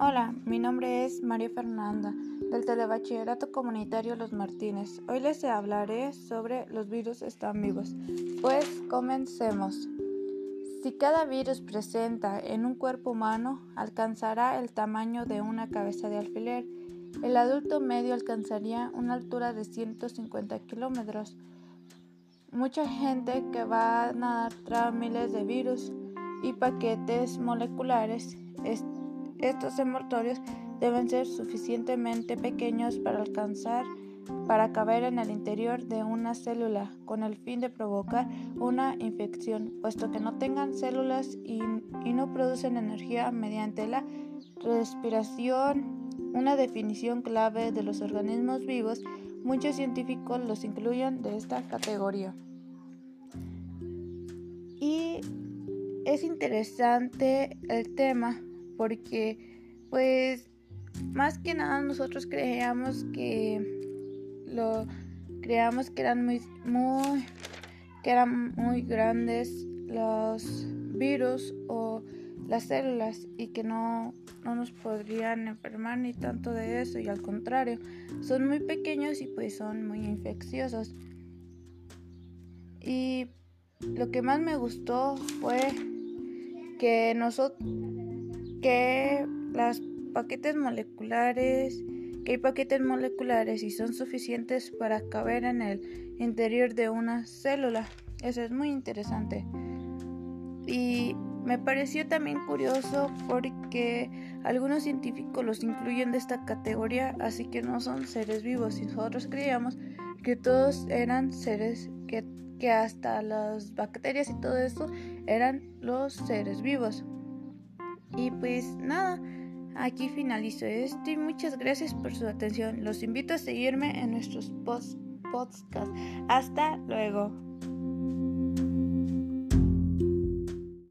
Hola, mi nombre es María Fernanda del Telebachillerato Comunitario Los Martínez. Hoy les hablaré sobre los virus están vivos. Pues comencemos. Si cada virus presenta en un cuerpo humano, alcanzará el tamaño de una cabeza de alfiler. El adulto medio alcanzaría una altura de 150 kilómetros. Mucha gente que va a nadar trae miles de virus y paquetes moleculares. Estos envoltorios deben ser suficientemente pequeños para alcanzar para caber en el interior de una célula con el fin de provocar una infección, puesto que no tengan células y, y no producen energía mediante la respiración, una definición clave de los organismos vivos, muchos científicos los incluyen de esta categoría. Y es interesante el tema porque pues más que nada nosotros creíamos que lo creíamos que eran muy muy que eran muy grandes los virus o las células y que no, no nos podrían enfermar ni tanto de eso y al contrario son muy pequeños y pues son muy infecciosos. Y lo que más me gustó fue que nosotros que las paquetes moleculares que hay paquetes moleculares y son suficientes para caber en el interior de una célula. Eso es muy interesante. Y me pareció también curioso porque algunos científicos los incluyen de esta categoría, así que no son seres vivos. Y nosotros creíamos que todos eran seres que, que hasta las bacterias y todo eso eran los seres vivos. Y pues nada, aquí finalizo esto y muchas gracias por su atención. Los invito a seguirme en nuestros podcasts. Hasta luego.